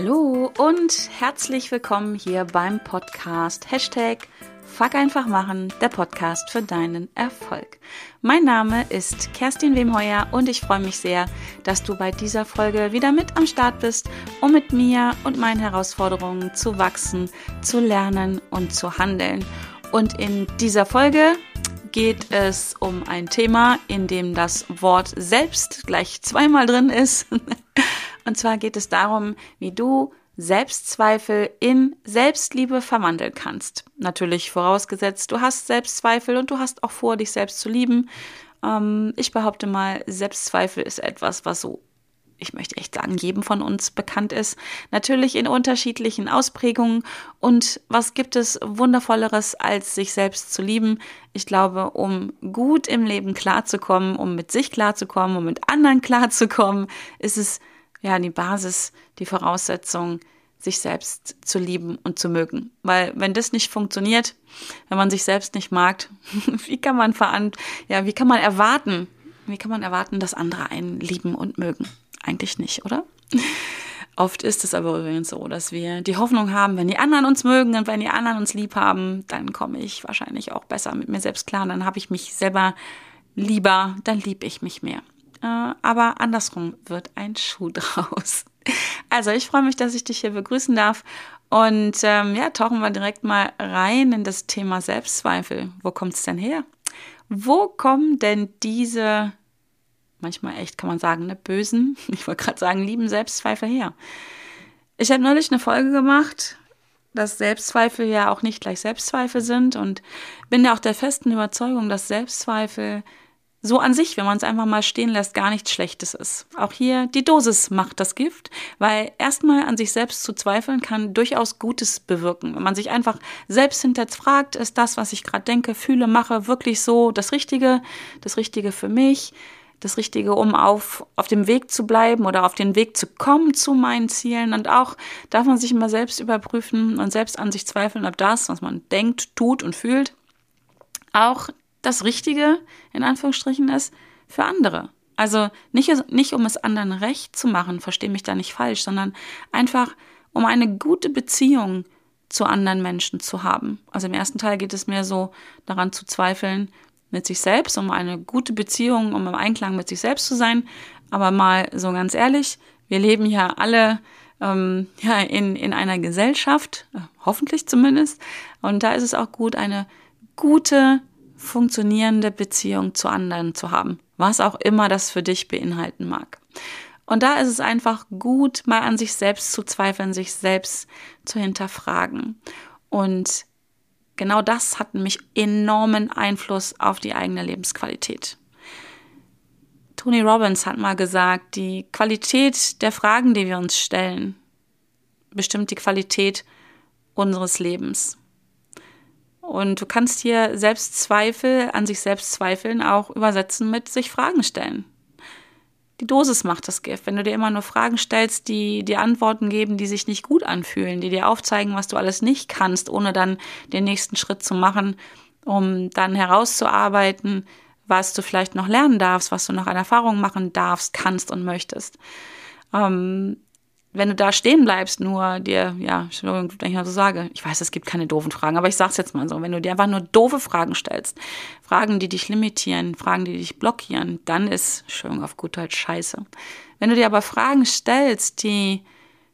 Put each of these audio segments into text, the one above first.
Hallo und herzlich willkommen hier beim Podcast Hashtag Fuck einfach machen, der Podcast für deinen Erfolg. Mein Name ist Kerstin Wemheuer und ich freue mich sehr, dass du bei dieser Folge wieder mit am Start bist, um mit mir und meinen Herausforderungen zu wachsen, zu lernen und zu handeln. Und in dieser Folge geht es um ein Thema, in dem das Wort selbst gleich zweimal drin ist. Und zwar geht es darum, wie du Selbstzweifel in Selbstliebe verwandeln kannst. Natürlich vorausgesetzt, du hast Selbstzweifel und du hast auch vor, dich selbst zu lieben. Ähm, ich behaupte mal, Selbstzweifel ist etwas, was so, ich möchte echt sagen, jedem von uns bekannt ist. Natürlich in unterschiedlichen Ausprägungen. Und was gibt es Wundervolleres, als sich selbst zu lieben? Ich glaube, um gut im Leben klarzukommen, um mit sich klarzukommen, um mit anderen klarzukommen, ist es ja, die Basis, die Voraussetzung, sich selbst zu lieben und zu mögen. Weil wenn das nicht funktioniert, wenn man sich selbst nicht mag, wie kann man veran ja, wie kann man erwarten, wie kann man erwarten, dass andere einen lieben und mögen? Eigentlich nicht, oder? Oft ist es aber übrigens so, dass wir die Hoffnung haben, wenn die anderen uns mögen und wenn die anderen uns lieb haben, dann komme ich wahrscheinlich auch besser mit mir selbst klar, dann habe ich mich selber lieber, dann liebe ich mich mehr. Äh, aber andersrum wird ein Schuh draus. Also ich freue mich, dass ich dich hier begrüßen darf. Und ähm, ja, tauchen wir direkt mal rein in das Thema Selbstzweifel. Wo kommt es denn her? Wo kommen denn diese, manchmal echt kann man sagen, ne, bösen, ich wollte gerade sagen, lieben Selbstzweifel her? Ich habe neulich eine Folge gemacht, dass Selbstzweifel ja auch nicht gleich Selbstzweifel sind und bin ja auch der festen Überzeugung, dass Selbstzweifel so an sich, wenn man es einfach mal stehen lässt, gar nichts Schlechtes ist. Auch hier die Dosis macht das Gift, weil erstmal an sich selbst zu zweifeln kann durchaus Gutes bewirken. Wenn man sich einfach selbst hinterfragt, ist das, was ich gerade denke, fühle, mache, wirklich so das Richtige, das Richtige für mich, das Richtige, um auf, auf dem Weg zu bleiben oder auf den Weg zu kommen zu meinen Zielen. Und auch darf man sich immer selbst überprüfen und selbst an sich zweifeln, ob das, was man denkt, tut und fühlt, auch das Richtige, in Anführungsstrichen, ist für andere. Also nicht, nicht um es anderen recht zu machen, verstehe mich da nicht falsch, sondern einfach um eine gute Beziehung zu anderen Menschen zu haben. Also im ersten Teil geht es mir so daran zu zweifeln mit sich selbst, um eine gute Beziehung, um im Einklang mit sich selbst zu sein. Aber mal so ganz ehrlich, wir leben ja alle ähm, ja, in, in einer Gesellschaft, äh, hoffentlich zumindest. Und da ist es auch gut, eine gute funktionierende Beziehung zu anderen zu haben, was auch immer das für dich beinhalten mag. Und da ist es einfach gut, mal an sich selbst zu zweifeln, sich selbst zu hinterfragen. Und genau das hat nämlich enormen Einfluss auf die eigene Lebensqualität. Tony Robbins hat mal gesagt, die Qualität der Fragen, die wir uns stellen, bestimmt die Qualität unseres Lebens. Und du kannst hier Selbstzweifel, an sich selbst zweifeln, auch übersetzen mit sich Fragen stellen. Die Dosis macht das Gift. Wenn du dir immer nur Fragen stellst, die dir Antworten geben, die sich nicht gut anfühlen, die dir aufzeigen, was du alles nicht kannst, ohne dann den nächsten Schritt zu machen, um dann herauszuarbeiten, was du vielleicht noch lernen darfst, was du noch an Erfahrung machen darfst, kannst und möchtest. Ähm, wenn du da stehen bleibst, nur dir, ja, wenn ich mal so sage, ich weiß, es gibt keine doofen Fragen, aber ich sag's jetzt mal so, wenn du dir einfach nur doofe Fragen stellst, Fragen, die dich limitieren, Fragen, die dich blockieren, dann ist, Entschuldigung, auf gut Deutsch scheiße. Wenn du dir aber Fragen stellst, die,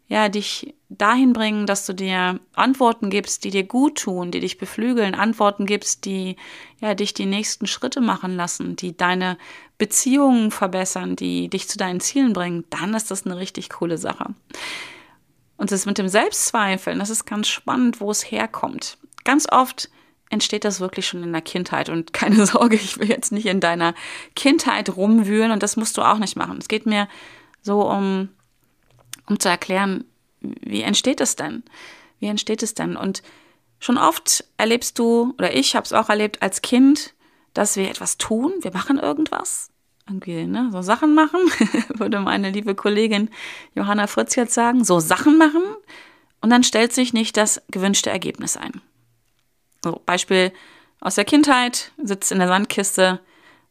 ja, dich dahin bringen, dass du dir Antworten gibst, die dir gut tun, die dich beflügeln, Antworten gibst, die ja dich die nächsten Schritte machen lassen, die deine Beziehungen verbessern, die dich zu deinen Zielen bringen, dann ist das eine richtig coole Sache. Und das mit dem Selbstzweifeln, das ist ganz spannend, wo es herkommt. Ganz oft entsteht das wirklich schon in der Kindheit. Und keine Sorge, ich will jetzt nicht in deiner Kindheit rumwühlen und das musst du auch nicht machen. Es geht mir so um, um zu erklären, wie entsteht es denn? Wie entsteht es denn? Und schon oft erlebst du, oder ich habe es auch erlebt als Kind, dass wir etwas tun, wir machen irgendwas, irgendwie, ne, so Sachen machen, würde meine liebe Kollegin Johanna Fritz jetzt sagen, so Sachen machen und dann stellt sich nicht das gewünschte Ergebnis ein. So, Beispiel aus der Kindheit, sitzt in der Sandkiste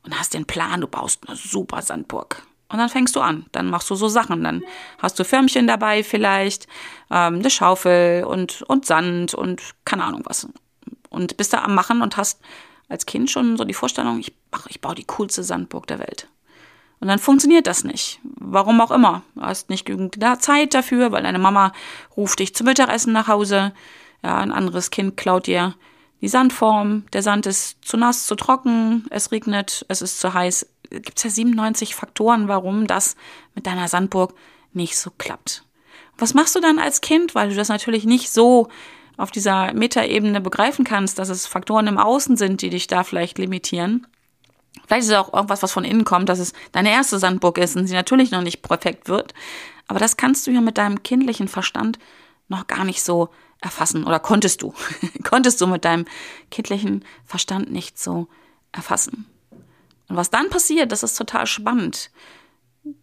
und hast den Plan, du baust eine super Sandburg. Und dann fängst du an. Dann machst du so Sachen. Dann hast du Förmchen dabei vielleicht, ähm, eine Schaufel und, und Sand und keine Ahnung was. Und bist da am Machen und hast als Kind schon so die Vorstellung, ich, ach, ich baue die coolste Sandburg der Welt. Und dann funktioniert das nicht. Warum auch immer. Du hast nicht genügend Zeit dafür, weil deine Mama ruft dich zum Mittagessen nach Hause. Ja, ein anderes Kind klaut dir die Sandform. Der Sand ist zu nass, zu trocken. Es regnet, es ist zu heiß gibt es ja 97 Faktoren, warum das mit deiner Sandburg nicht so klappt. Was machst du dann als Kind, weil du das natürlich nicht so auf dieser Metaebene begreifen kannst, dass es Faktoren im Außen sind, die dich da vielleicht limitieren? Vielleicht ist es auch irgendwas, was von innen kommt, dass es deine erste Sandburg ist und sie natürlich noch nicht perfekt wird. Aber das kannst du ja mit deinem kindlichen Verstand noch gar nicht so erfassen oder konntest du, konntest du mit deinem kindlichen Verstand nicht so erfassen. Und was dann passiert, das ist total spannend.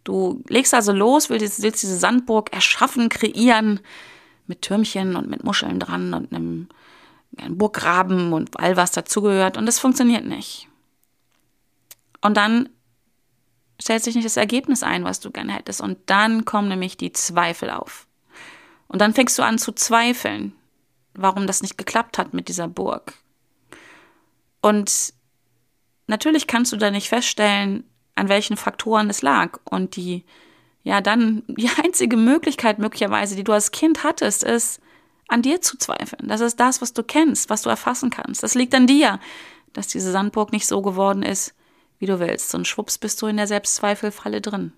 Du legst also los, willst, willst diese Sandburg erschaffen, kreieren, mit Türmchen und mit Muscheln dran und einem, einem Burggraben und all was dazugehört. Und es funktioniert nicht. Und dann stellt sich nicht das Ergebnis ein, was du gerne hättest. Und dann kommen nämlich die Zweifel auf. Und dann fängst du an zu zweifeln, warum das nicht geklappt hat mit dieser Burg. Und Natürlich kannst du da nicht feststellen, an welchen Faktoren es lag. Und die, ja, dann die einzige Möglichkeit möglicherweise, die du als Kind hattest, ist, an dir zu zweifeln. Das ist das, was du kennst, was du erfassen kannst. Das liegt an dir, dass diese Sandburg nicht so geworden ist, wie du willst. Und schwupps bist du in der Selbstzweifelfalle drin.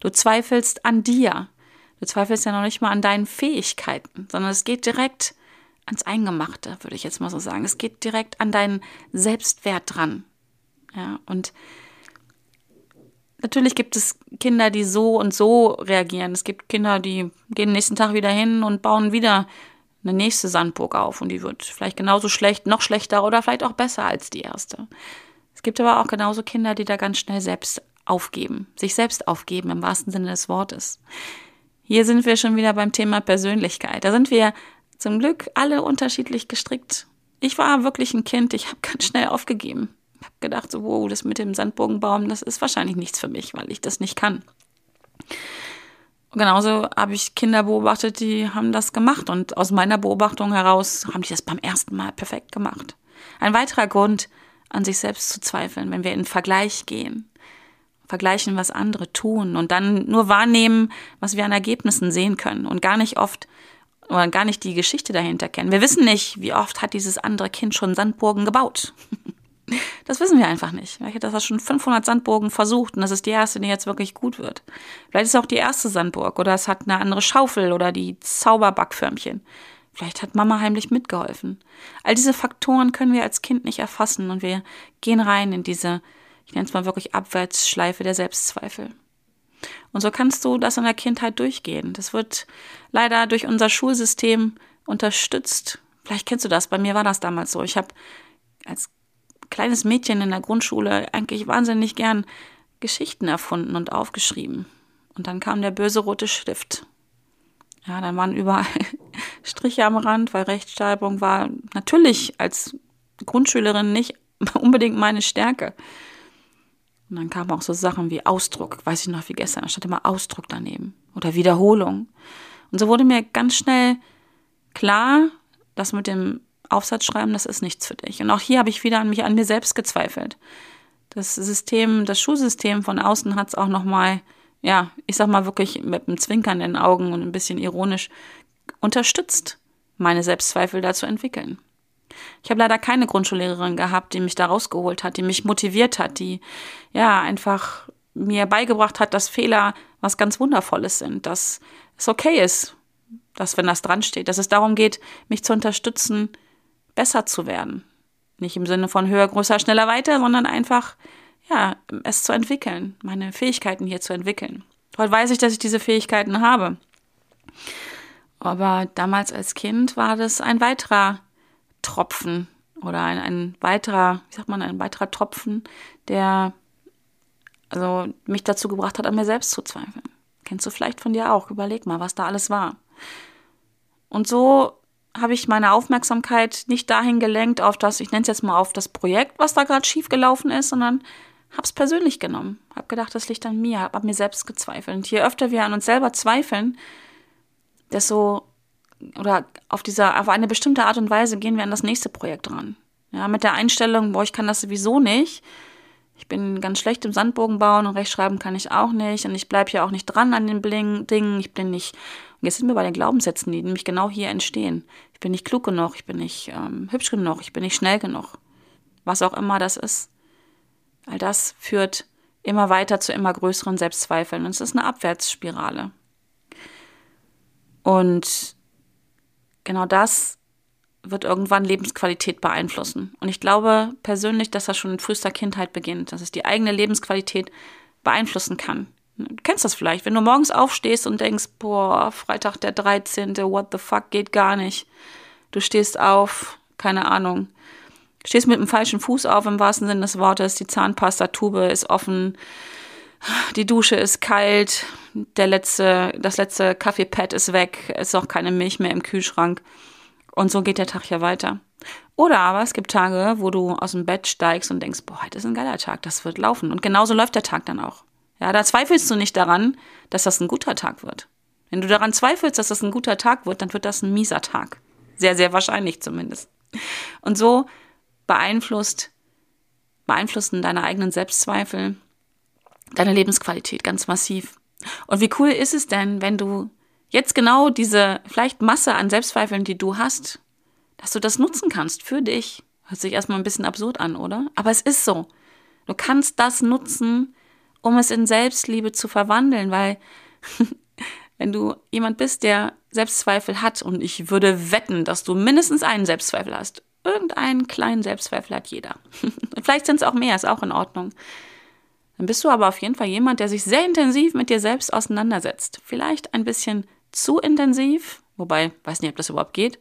Du zweifelst an dir. Du zweifelst ja noch nicht mal an deinen Fähigkeiten, sondern es geht direkt ans Eingemachte, würde ich jetzt mal so sagen. Es geht direkt an deinen Selbstwert dran. Ja, und natürlich gibt es Kinder, die so und so reagieren. Es gibt Kinder, die gehen nächsten Tag wieder hin und bauen wieder eine nächste Sandburg auf und die wird vielleicht genauso schlecht, noch schlechter oder vielleicht auch besser als die erste. Es gibt aber auch genauso Kinder, die da ganz schnell selbst aufgeben, sich selbst aufgeben im wahrsten Sinne des Wortes. Hier sind wir schon wieder beim Thema Persönlichkeit. Da sind wir zum Glück alle unterschiedlich gestrickt. Ich war wirklich ein Kind, ich habe ganz schnell aufgegeben habe gedacht, so, wow, das mit dem Sandbogenbaum, das ist wahrscheinlich nichts für mich, weil ich das nicht kann. Und genauso habe ich Kinder beobachtet, die haben das gemacht und aus meiner Beobachtung heraus haben die das beim ersten Mal perfekt gemacht. Ein weiterer Grund, an sich selbst zu zweifeln, wenn wir in Vergleich gehen. Vergleichen, was andere tun und dann nur wahrnehmen, was wir an Ergebnissen sehen können und gar nicht oft oder gar nicht die Geschichte dahinter kennen. Wir wissen nicht, wie oft hat dieses andere Kind schon Sandburgen gebaut. Das wissen wir einfach nicht. Vielleicht hat das schon 500 Sandburgen versucht und das ist die erste, die jetzt wirklich gut wird. Vielleicht ist es auch die erste Sandburg oder es hat eine andere Schaufel oder die Zauberbackförmchen. Vielleicht hat Mama heimlich mitgeholfen. All diese Faktoren können wir als Kind nicht erfassen und wir gehen rein in diese, ich nenne es mal wirklich Abwärtsschleife der Selbstzweifel. Und so kannst du das in der Kindheit durchgehen. Das wird leider durch unser Schulsystem unterstützt. Vielleicht kennst du das. Bei mir war das damals so. Ich habe als kleines Mädchen in der Grundschule eigentlich wahnsinnig gern Geschichten erfunden und aufgeschrieben. Und dann kam der böse rote Stift. Ja, dann waren überall Striche am Rand, weil Rechtschreibung war natürlich als Grundschülerin nicht unbedingt meine Stärke. Und dann kamen auch so Sachen wie Ausdruck, weiß ich noch wie gestern, da stand immer Ausdruck daneben oder Wiederholung. Und so wurde mir ganz schnell klar, dass mit dem Aufsatz schreiben, das ist nichts für dich. Und auch hier habe ich wieder an mich, an mir selbst gezweifelt. Das System, das Schulsystem von außen hat es auch nochmal, ja, ich sag mal wirklich mit einem Zwinkern in den Augen und ein bisschen ironisch unterstützt, meine Selbstzweifel da zu entwickeln. Ich habe leider keine Grundschullehrerin gehabt, die mich da rausgeholt hat, die mich motiviert hat, die ja einfach mir beigebracht hat, dass Fehler was ganz Wundervolles sind, dass es okay ist, dass wenn das dran steht, dass es darum geht, mich zu unterstützen, besser zu werden. Nicht im Sinne von höher, größer, schneller, weiter, sondern einfach, ja, es zu entwickeln, meine Fähigkeiten hier zu entwickeln. Heute weiß ich, dass ich diese Fähigkeiten habe. Aber damals als Kind war das ein weiterer Tropfen oder ein, ein weiterer, wie sagt man, ein weiterer Tropfen, der also mich dazu gebracht hat, an mir selbst zu zweifeln. Kennst du vielleicht von dir auch? Überleg mal, was da alles war. Und so habe ich meine Aufmerksamkeit nicht dahin gelenkt auf das, ich nenne es jetzt mal auf das Projekt, was da gerade schief gelaufen ist, sondern hab's persönlich genommen, hab gedacht, das liegt an mir, hab an mir selbst gezweifelt. Und je öfter wir an uns selber zweifeln, desto oder auf dieser auf eine bestimmte Art und Weise gehen wir an das nächste Projekt ran. Ja, mit der Einstellung, boah, ich kann das sowieso nicht. Ich bin ganz schlecht im Sandbogen bauen und Rechtschreiben kann ich auch nicht und ich bleibe ja auch nicht dran an den Bling Dingen. Ich bin nicht und jetzt sind wir bei den Glaubenssätzen, die nämlich genau hier entstehen. Ich bin nicht klug genug, ich bin nicht ähm, hübsch genug, ich bin nicht schnell genug. Was auch immer das ist. All das führt immer weiter zu immer größeren Selbstzweifeln. Und es ist eine Abwärtsspirale. Und genau das wird irgendwann Lebensqualität beeinflussen. Und ich glaube persönlich, dass das schon in frühester Kindheit beginnt, dass es die eigene Lebensqualität beeinflussen kann. Du kennst das vielleicht, wenn du morgens aufstehst und denkst, boah, Freitag der 13., what the fuck, geht gar nicht. Du stehst auf, keine Ahnung, stehst mit dem falschen Fuß auf im wahrsten Sinne des Wortes, die Zahnpastatube ist offen, die Dusche ist kalt, der letzte, das letzte Kaffeepad ist weg, ist auch keine Milch mehr im Kühlschrank. Und so geht der Tag ja weiter. Oder aber es gibt Tage, wo du aus dem Bett steigst und denkst, boah, heute ist ein geiler Tag, das wird laufen. Und genauso läuft der Tag dann auch. Ja, da zweifelst du nicht daran, dass das ein guter Tag wird. Wenn du daran zweifelst, dass das ein guter Tag wird, dann wird das ein mieser Tag. Sehr, sehr wahrscheinlich zumindest. Und so beeinflusst, beeinflussen deine eigenen Selbstzweifel deine Lebensqualität ganz massiv. Und wie cool ist es denn, wenn du jetzt genau diese vielleicht Masse an Selbstzweifeln, die du hast, dass du das nutzen kannst für dich. Hört sich erstmal ein bisschen absurd an, oder? Aber es ist so. Du kannst das nutzen, um es in Selbstliebe zu verwandeln, weil wenn du jemand bist, der Selbstzweifel hat, und ich würde wetten, dass du mindestens einen Selbstzweifel hast, irgendeinen kleinen Selbstzweifel hat jeder. Vielleicht sind es auch mehr, ist auch in Ordnung. Dann bist du aber auf jeden Fall jemand, der sich sehr intensiv mit dir selbst auseinandersetzt. Vielleicht ein bisschen zu intensiv, wobei, weiß nicht, ob das überhaupt geht,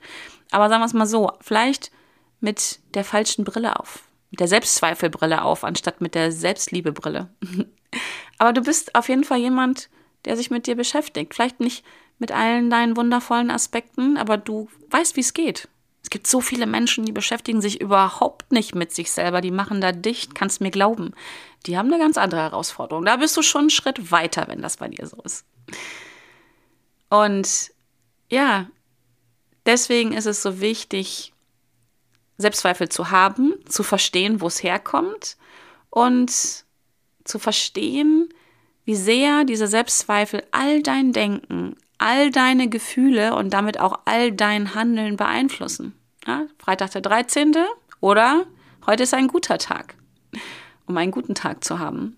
aber sagen wir es mal so, vielleicht mit der falschen Brille auf, mit der Selbstzweifelbrille auf, anstatt mit der Selbstliebebrille. Aber du bist auf jeden Fall jemand, der sich mit dir beschäftigt. Vielleicht nicht mit allen deinen wundervollen Aspekten, aber du weißt, wie es geht. Es gibt so viele Menschen, die beschäftigen sich überhaupt nicht mit sich selber, die machen da dicht, kannst mir glauben. Die haben eine ganz andere Herausforderung. Da bist du schon einen Schritt weiter, wenn das bei dir so ist. Und ja, deswegen ist es so wichtig, Selbstzweifel zu haben, zu verstehen, wo es herkommt und zu verstehen, wie sehr diese Selbstzweifel all dein Denken, all deine Gefühle und damit auch all dein Handeln beeinflussen. Ja, Freitag der 13. oder heute ist ein guter Tag, um einen guten Tag zu haben.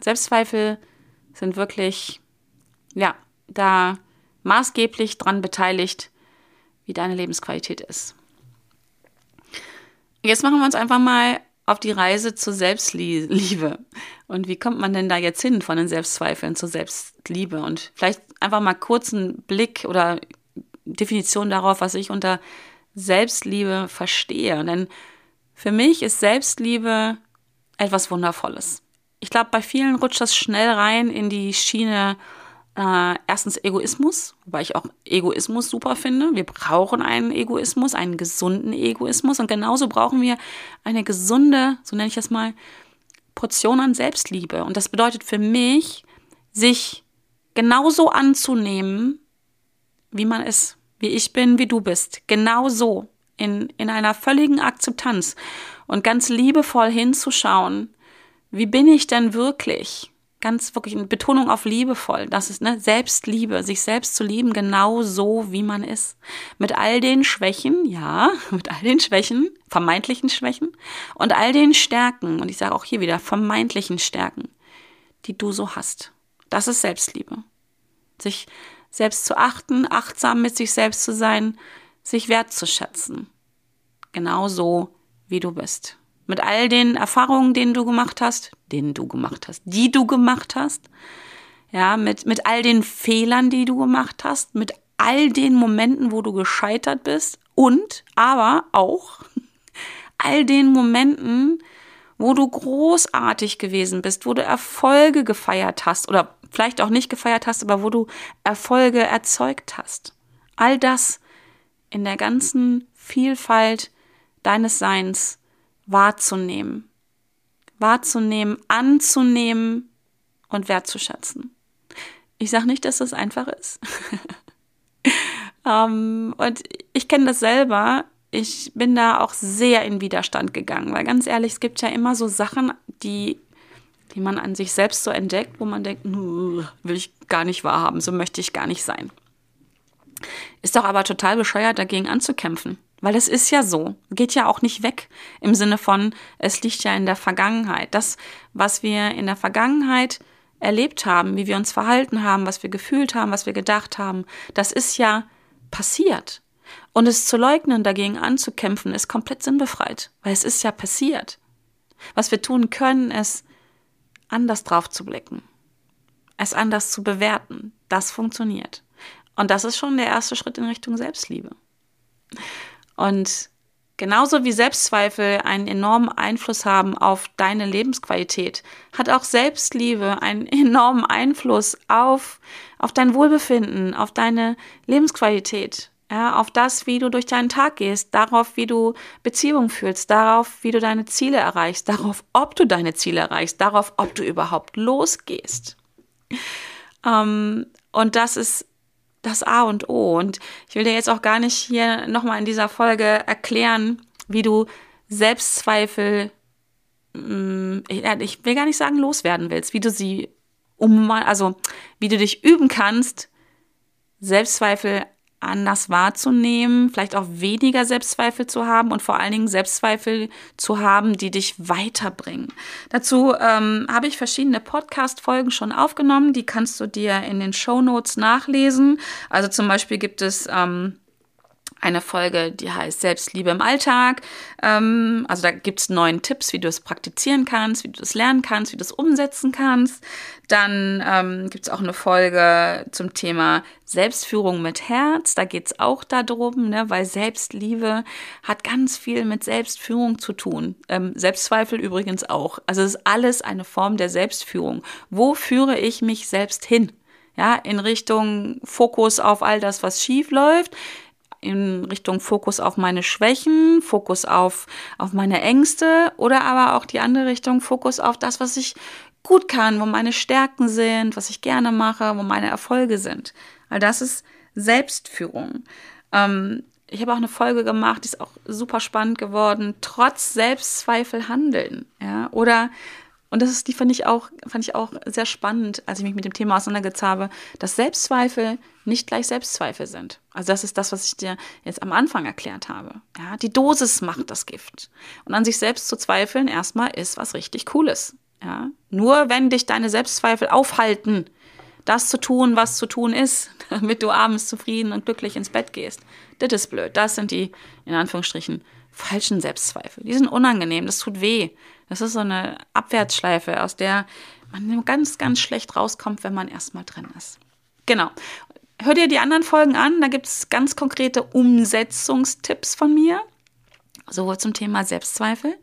Selbstzweifel sind wirklich, ja, da maßgeblich dran beteiligt, wie deine Lebensqualität ist. Jetzt machen wir uns einfach mal auf die Reise zur Selbstliebe. Und wie kommt man denn da jetzt hin von den Selbstzweifeln zur Selbstliebe? Und vielleicht einfach mal kurz einen Blick oder Definition darauf, was ich unter Selbstliebe verstehe. Denn für mich ist Selbstliebe etwas Wundervolles. Ich glaube, bei vielen rutscht das schnell rein in die Schiene, äh, erstens Egoismus, wobei ich auch Egoismus super finde. Wir brauchen einen Egoismus, einen gesunden Egoismus. Und genauso brauchen wir eine gesunde, so nenne ich das mal, Portion an Selbstliebe. Und das bedeutet für mich, sich genauso anzunehmen, wie man ist, wie ich bin, wie du bist. Genauso. In, in einer völligen Akzeptanz und ganz liebevoll hinzuschauen, wie bin ich denn wirklich? Ganz wirklich eine Betonung auf liebevoll. Das ist ne Selbstliebe, sich selbst zu lieben, genau so wie man ist. Mit all den Schwächen, ja, mit all den Schwächen, vermeintlichen Schwächen und all den Stärken, und ich sage auch hier wieder vermeintlichen Stärken, die du so hast. Das ist Selbstliebe. Sich selbst zu achten, achtsam mit sich selbst zu sein, sich wertzuschätzen. Genau so, wie du bist. Mit all den Erfahrungen, denen du gemacht hast, denen du gemacht hast, die du gemacht hast. Ja, mit, mit all den Fehlern, die du gemacht hast, mit all den Momenten, wo du gescheitert bist und aber auch all den Momenten, wo du großartig gewesen bist, wo du Erfolge gefeiert hast oder vielleicht auch nicht gefeiert hast, aber wo du Erfolge erzeugt hast. All das in der ganzen Vielfalt deines Seins wahrzunehmen. wahrzunehmen, anzunehmen und wertzuschätzen. Ich sage nicht, dass das einfach ist. um, ähm, und ich kenne das selber. Ich bin da auch sehr in Widerstand gegangen, weil ganz ehrlich, es gibt ja immer so Sachen, die, die man an sich selbst so entdeckt, wo man denkt, will ich gar nicht wahrhaben, so möchte ich gar nicht sein. Ist doch aber total bescheuert, dagegen anzukämpfen. Weil es ist ja so, geht ja auch nicht weg im Sinne von, es liegt ja in der Vergangenheit. Das, was wir in der Vergangenheit erlebt haben, wie wir uns verhalten haben, was wir gefühlt haben, was wir gedacht haben, das ist ja passiert. Und es zu leugnen, dagegen anzukämpfen, ist komplett sinnbefreit, weil es ist ja passiert. Was wir tun können, ist anders drauf zu blicken, es anders zu bewerten. Das funktioniert. Und das ist schon der erste Schritt in Richtung Selbstliebe. Und genauso wie Selbstzweifel einen enormen Einfluss haben auf deine Lebensqualität, hat auch Selbstliebe einen enormen Einfluss auf, auf dein Wohlbefinden, auf deine Lebensqualität. Ja, auf das, wie du durch deinen Tag gehst, darauf, wie du Beziehungen fühlst, darauf, wie du deine Ziele erreichst, darauf, ob du deine Ziele erreichst, darauf, ob du überhaupt losgehst. Ähm, und das ist das A und O. Und ich will dir jetzt auch gar nicht hier nochmal in dieser Folge erklären, wie du Selbstzweifel, mm, ich will gar nicht sagen loswerden willst, wie du sie um, also wie du dich üben kannst, Selbstzweifel anders wahrzunehmen, vielleicht auch weniger Selbstzweifel zu haben und vor allen Dingen Selbstzweifel zu haben, die dich weiterbringen. Dazu ähm, habe ich verschiedene Podcast-Folgen schon aufgenommen, die kannst du dir in den Show Notes nachlesen. Also zum Beispiel gibt es ähm, eine Folge, die heißt Selbstliebe im Alltag. Ähm, also da gibt es neun Tipps, wie du es praktizieren kannst, wie du es lernen kannst, wie du es umsetzen kannst. Dann ähm, gibt es auch eine Folge zum Thema Selbstführung mit Herz. Da geht es auch darum, ne, weil Selbstliebe hat ganz viel mit Selbstführung zu tun. Ähm, Selbstzweifel übrigens auch. Also es ist alles eine Form der Selbstführung. Wo führe ich mich selbst hin? Ja, in Richtung Fokus auf all das, was schief läuft in Richtung Fokus auf meine Schwächen, Fokus auf, auf meine Ängste oder aber auch die andere Richtung Fokus auf das, was ich gut kann, wo meine Stärken sind, was ich gerne mache, wo meine Erfolge sind. All das ist Selbstführung. Ähm, ich habe auch eine Folge gemacht, die ist auch super spannend geworden. Trotz Selbstzweifel handeln. Ja? Oder und das ist, die fand ich auch, fand ich auch sehr spannend, als ich mich mit dem Thema auseinandergesetzt habe, dass Selbstzweifel nicht gleich Selbstzweifel sind. Also das ist das, was ich dir jetzt am Anfang erklärt habe. Ja, die Dosis macht das Gift. Und an sich selbst zu zweifeln erstmal ist was richtig Cooles. Ja, nur wenn dich deine Selbstzweifel aufhalten, das zu tun, was zu tun ist, damit du abends zufrieden und glücklich ins Bett gehst. Das ist blöd. Das sind die, in Anführungsstrichen, falschen Selbstzweifel. Die sind unangenehm, das tut weh. Das ist so eine Abwärtsschleife, aus der man ganz, ganz schlecht rauskommt, wenn man erstmal drin ist. Genau. Hör dir die anderen Folgen an, da gibt es ganz konkrete Umsetzungstipps von mir, sowohl zum Thema Selbstzweifel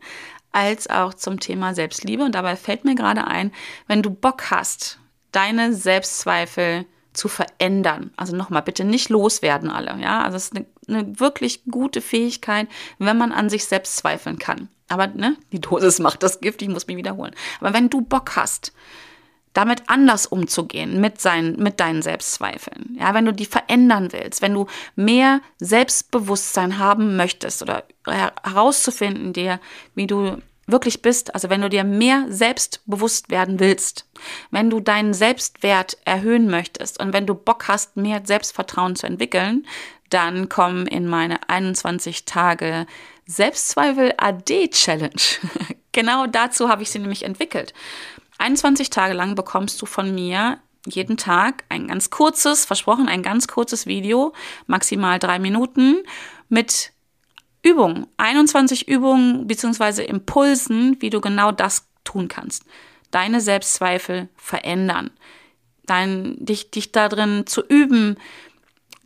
als auch zum Thema Selbstliebe. Und dabei fällt mir gerade ein, wenn du Bock hast, deine Selbstzweifel zu verändern. Also nochmal, bitte nicht loswerden alle. Ja, also es ist eine, eine wirklich gute Fähigkeit, wenn man an sich selbst zweifeln kann. Aber ne, die Dosis macht das Gift, ich muss mich wiederholen. Aber wenn du Bock hast, damit anders umzugehen mit, seinen, mit deinen Selbstzweifeln, ja, wenn du die verändern willst, wenn du mehr Selbstbewusstsein haben möchtest oder herauszufinden dir, wie du wirklich bist, also wenn du dir mehr selbstbewusst werden willst, wenn du deinen Selbstwert erhöhen möchtest und wenn du Bock hast, mehr Selbstvertrauen zu entwickeln, dann komm in meine 21 Tage Selbstzweifel AD Challenge. genau dazu habe ich sie nämlich entwickelt. 21 Tage lang bekommst du von mir jeden Tag ein ganz kurzes, versprochen, ein ganz kurzes Video, maximal drei Minuten mit Übungen, 21 Übungen bzw. Impulsen, wie du genau das tun kannst. Deine Selbstzweifel verändern. Dein, dich, dich darin zu üben,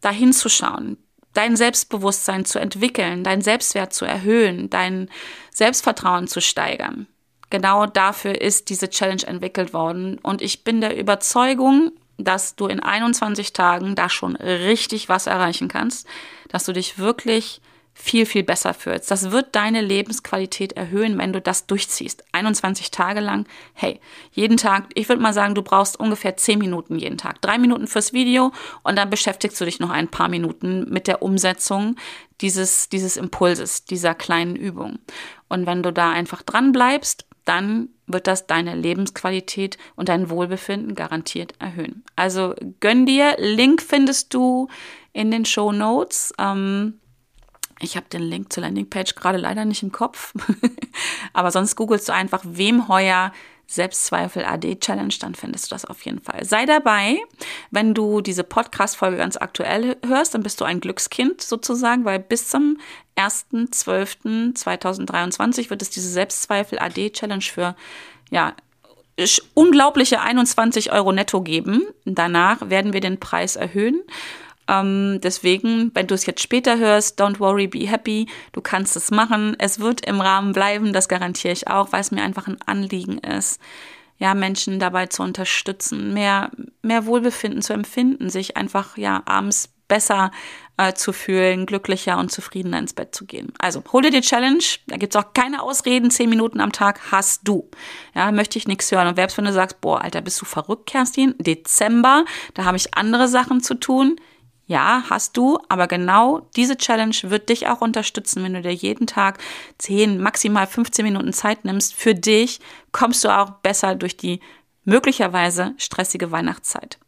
dahin zu schauen, dein Selbstbewusstsein zu entwickeln, dein Selbstwert zu erhöhen, dein Selbstvertrauen zu steigern. Genau dafür ist diese Challenge entwickelt worden. Und ich bin der Überzeugung, dass du in 21 Tagen da schon richtig was erreichen kannst, dass du dich wirklich viel, viel besser fühlst. Das wird deine Lebensqualität erhöhen, wenn du das durchziehst. 21 Tage lang. Hey, jeden Tag, ich würde mal sagen, du brauchst ungefähr 10 Minuten jeden Tag. Drei Minuten fürs Video und dann beschäftigst du dich noch ein paar Minuten mit der Umsetzung dieses, dieses Impulses, dieser kleinen Übung. Und wenn du da einfach dran bleibst, dann wird das deine Lebensqualität und dein Wohlbefinden garantiert erhöhen. Also gönn dir. Link findest du in den Show Notes. Ähm, ich habe den Link zur Landingpage gerade leider nicht im Kopf. Aber sonst googelst du einfach wem heuer Selbstzweifel AD Challenge, dann findest du das auf jeden Fall. Sei dabei, wenn du diese Podcast-Folge ganz aktuell hörst, dann bist du ein Glückskind sozusagen, weil bis zum 1.12.2023 wird es diese Selbstzweifel AD Challenge für, ja, unglaubliche 21 Euro netto geben. Danach werden wir den Preis erhöhen. Ähm, deswegen, wenn du es jetzt später hörst, don't worry, be happy. Du kannst es machen. Es wird im Rahmen bleiben, das garantiere ich auch, weil es mir einfach ein Anliegen ist, ja, Menschen dabei zu unterstützen, mehr, mehr Wohlbefinden zu empfinden, sich einfach, ja, abends besser äh, zu fühlen, glücklicher und zufriedener ins Bett zu gehen. Also hol dir die Challenge, da gibt's auch keine Ausreden, zehn Minuten am Tag hast du. Ja, möchte ich nichts hören. Und selbst wenn du sagst, boah, Alter, bist du verrückt, Kerstin? Dezember, da habe ich andere Sachen zu tun. Ja, hast du, aber genau diese Challenge wird dich auch unterstützen, wenn du dir jeden Tag 10, maximal 15 Minuten Zeit nimmst. Für dich kommst du auch besser durch die möglicherweise stressige Weihnachtszeit.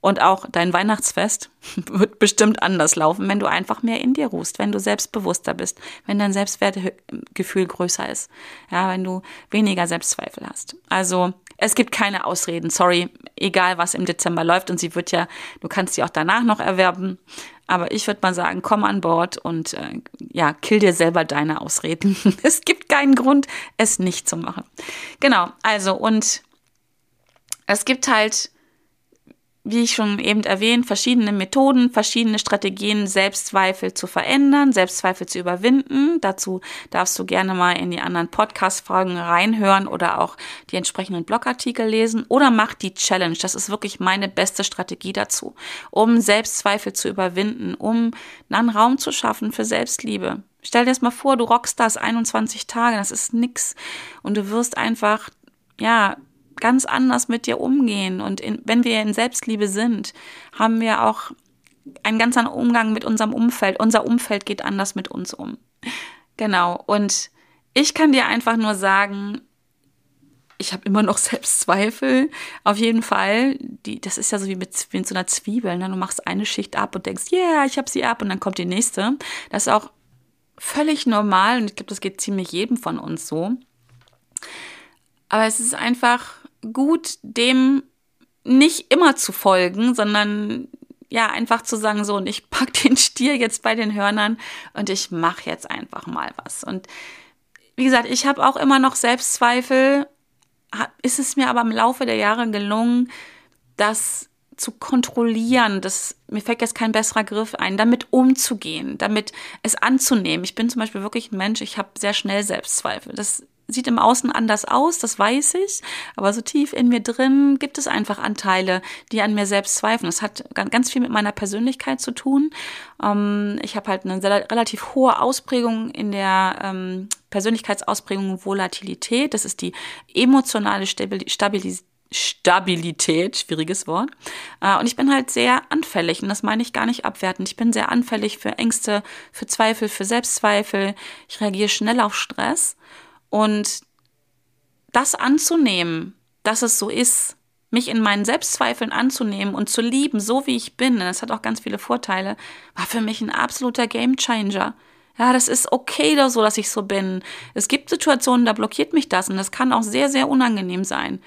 Und auch dein Weihnachtsfest wird bestimmt anders laufen, wenn du einfach mehr in dir ruhst, wenn du selbstbewusster bist, wenn dein Selbstwertgefühl größer ist, ja, wenn du weniger Selbstzweifel hast. Also es gibt keine Ausreden, sorry, egal was im Dezember läuft und sie wird ja, du kannst sie auch danach noch erwerben. Aber ich würde mal sagen, komm an Bord und äh, ja, kill dir selber deine Ausreden. es gibt keinen Grund, es nicht zu machen. Genau, also und es gibt halt wie ich schon eben erwähnt, verschiedene Methoden, verschiedene Strategien, Selbstzweifel zu verändern, Selbstzweifel zu überwinden. Dazu darfst du gerne mal in die anderen Podcast-Folgen reinhören oder auch die entsprechenden Blogartikel lesen oder mach die Challenge. Das ist wirklich meine beste Strategie dazu, um Selbstzweifel zu überwinden, um dann Raum zu schaffen für Selbstliebe. Stell dir das mal vor, du rockst das 21 Tage, das ist nix und du wirst einfach, ja, ganz anders mit dir umgehen. Und in, wenn wir in Selbstliebe sind, haben wir auch einen ganz anderen Umgang mit unserem Umfeld. Unser Umfeld geht anders mit uns um. Genau. Und ich kann dir einfach nur sagen, ich habe immer noch Selbstzweifel. Auf jeden Fall. Die, das ist ja so wie mit, wie mit so einer Zwiebel. Ne? Du machst eine Schicht ab und denkst, ja, yeah, ich habe sie ab und dann kommt die nächste. Das ist auch völlig normal und ich glaube, das geht ziemlich jedem von uns so. Aber es ist einfach gut, dem nicht immer zu folgen, sondern ja, einfach zu sagen, so, und ich pack den Stier jetzt bei den Hörnern und ich mache jetzt einfach mal was. Und wie gesagt, ich habe auch immer noch Selbstzweifel. Ist es mir aber im Laufe der Jahre gelungen, das zu kontrollieren, das, mir fällt jetzt kein besserer Griff ein, damit umzugehen, damit es anzunehmen. Ich bin zum Beispiel wirklich ein Mensch, ich habe sehr schnell Selbstzweifel. Das sieht im Außen anders aus, das weiß ich, aber so tief in mir drin gibt es einfach Anteile, die an mir selbst zweifeln. Das hat ganz viel mit meiner Persönlichkeit zu tun. Ähm, ich habe halt eine relativ hohe Ausprägung in der ähm, Persönlichkeitsausprägung Volatilität. Das ist die emotionale Stabilität. Stabilität, schwieriges Wort. Äh, und ich bin halt sehr anfällig und das meine ich gar nicht abwertend. Ich bin sehr anfällig für Ängste, für Zweifel, für Selbstzweifel. Ich reagiere schnell auf Stress und das anzunehmen, dass es so ist, mich in meinen Selbstzweifeln anzunehmen und zu lieben, so wie ich bin, das hat auch ganz viele Vorteile, war für mich ein absoluter Gamechanger. Ja, das ist okay da so, dass ich so bin. Es gibt Situationen, da blockiert mich das und das kann auch sehr, sehr unangenehm sein.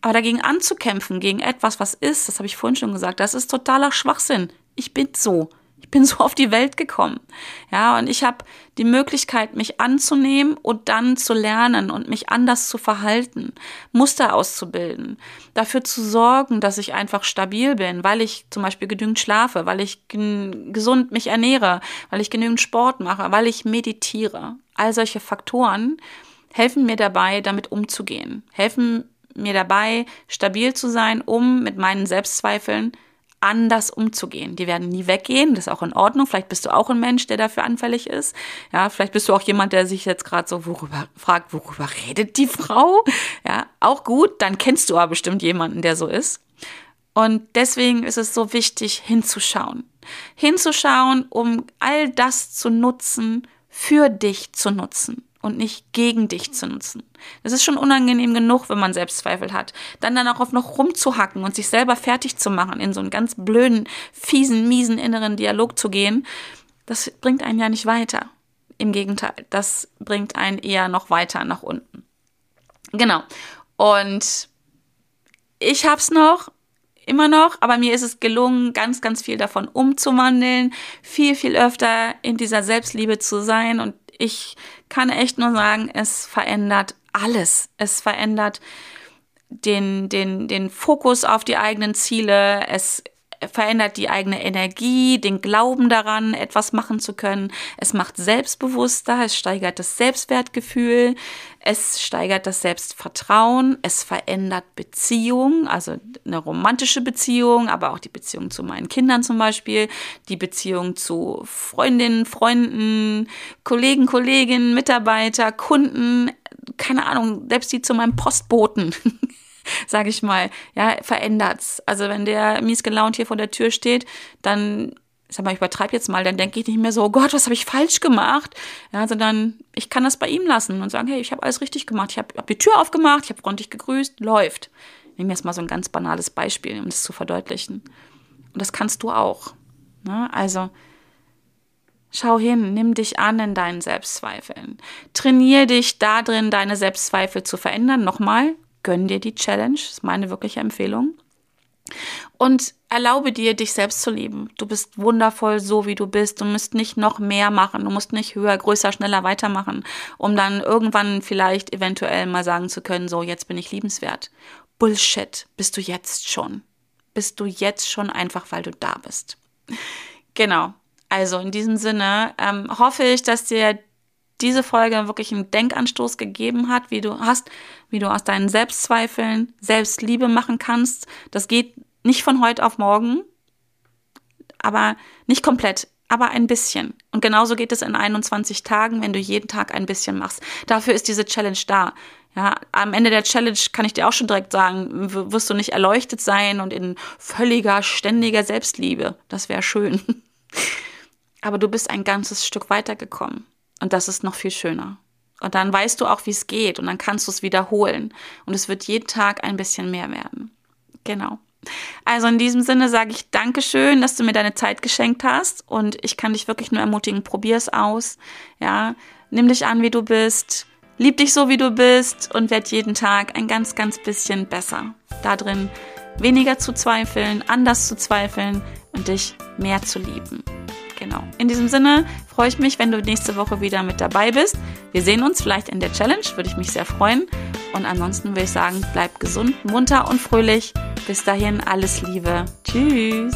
Aber dagegen anzukämpfen, gegen etwas, was ist, das habe ich vorhin schon gesagt, das ist totaler Schwachsinn. Ich bin so. Ich bin so auf die Welt gekommen. Ja, und ich habe die Möglichkeit, mich anzunehmen und dann zu lernen und mich anders zu verhalten, Muster auszubilden, dafür zu sorgen, dass ich einfach stabil bin, weil ich zum Beispiel genügend schlafe, weil ich gesund mich ernähre, weil ich genügend Sport mache, weil ich meditiere. All solche Faktoren helfen mir dabei, damit umzugehen, helfen mir dabei, stabil zu sein, um mit meinen Selbstzweifeln anders umzugehen. Die werden nie weggehen, das ist auch in Ordnung. Vielleicht bist du auch ein Mensch, der dafür anfällig ist. Ja, vielleicht bist du auch jemand, der sich jetzt gerade so worüber fragt, worüber redet die Frau? Ja, auch gut, dann kennst du aber bestimmt jemanden, der so ist. Und deswegen ist es so wichtig, hinzuschauen. Hinzuschauen, um all das zu nutzen, für dich zu nutzen und nicht gegen dich zu nutzen. Das ist schon unangenehm genug, wenn man Selbstzweifel hat. Dann dann auch auf noch rumzuhacken und sich selber fertig zu machen, in so einen ganz blöden, fiesen, miesen inneren Dialog zu gehen, das bringt einen ja nicht weiter. Im Gegenteil, das bringt einen eher noch weiter nach unten. Genau. Und ich hab's noch, immer noch, aber mir ist es gelungen, ganz, ganz viel davon umzuwandeln, viel, viel öfter in dieser Selbstliebe zu sein und ich kann echt nur sagen, es verändert alles. Es verändert den, den, den Fokus auf die eigenen Ziele. Es verändert die eigene Energie, den Glauben daran, etwas machen zu können. Es macht selbstbewusster, es steigert das Selbstwertgefühl, es steigert das Selbstvertrauen, es verändert Beziehungen, also eine romantische Beziehung, aber auch die Beziehung zu meinen Kindern zum Beispiel, die Beziehung zu Freundinnen, Freunden, Kollegen, Kolleginnen, Mitarbeiter, Kunden, keine Ahnung, selbst die zu meinem Postboten. sage ich mal, ja, verändert's. Also wenn der mies gelaunt hier vor der Tür steht, dann ich sag mal, ich übertreibe jetzt mal, dann denke ich nicht mehr so, oh Gott, was habe ich falsch gemacht? Ja, sondern ich kann das bei ihm lassen und sagen, hey, ich habe alles richtig gemacht. Ich habe hab die Tür aufgemacht, ich habe freundlich gegrüßt, läuft. Ich nehme jetzt mal so ein ganz banales Beispiel, um das zu verdeutlichen. Und das kannst du auch. Ne? Also schau hin, nimm dich an in deinen Selbstzweifeln. Trainier dich da drin, deine Selbstzweifel zu verändern. Nochmal, gönn dir die Challenge, ist meine wirkliche Empfehlung. Und erlaube dir, dich selbst zu lieben. Du bist wundervoll, so wie du bist. Du musst nicht noch mehr machen. Du musst nicht höher, größer, schneller weitermachen, um dann irgendwann vielleicht eventuell mal sagen zu können, so, jetzt bin ich liebenswert. Bullshit. Bist du jetzt schon. Bist du jetzt schon einfach, weil du da bist. Genau. Also in diesem Sinne ähm, hoffe ich, dass dir diese Folge wirklich einen Denkanstoß gegeben hat, wie du hast, wie du aus deinen Selbstzweifeln Selbstliebe machen kannst. Das geht nicht von heute auf morgen, aber nicht komplett, aber ein bisschen. Und genauso geht es in 21 Tagen, wenn du jeden Tag ein bisschen machst. Dafür ist diese Challenge da. Ja, am Ende der Challenge kann ich dir auch schon direkt sagen, wirst du nicht erleuchtet sein und in völliger, ständiger Selbstliebe. Das wäre schön. Aber du bist ein ganzes Stück weitergekommen. Und das ist noch viel schöner. Und dann weißt du auch, wie es geht und dann kannst du es wiederholen. Und es wird jeden Tag ein bisschen mehr werden. Genau. Also in diesem Sinne sage ich Dankeschön, dass du mir deine Zeit geschenkt hast. Und ich kann dich wirklich nur ermutigen, probier es aus. Ja, nimm dich an, wie du bist. Lieb dich so, wie du bist und werd jeden Tag ein ganz, ganz bisschen besser. Da drin weniger zu zweifeln, anders zu zweifeln und dich mehr zu lieben. Genau. In diesem Sinne freue ich mich, wenn du nächste Woche wieder mit dabei bist. Wir sehen uns vielleicht in der Challenge, würde ich mich sehr freuen. Und ansonsten würde ich sagen, bleib gesund, munter und fröhlich. Bis dahin alles Liebe. Tschüss.